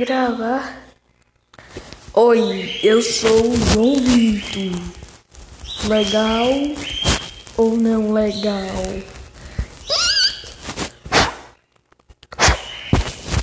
Gravar. Oi, eu sou o João Vitor. Legal ou não legal?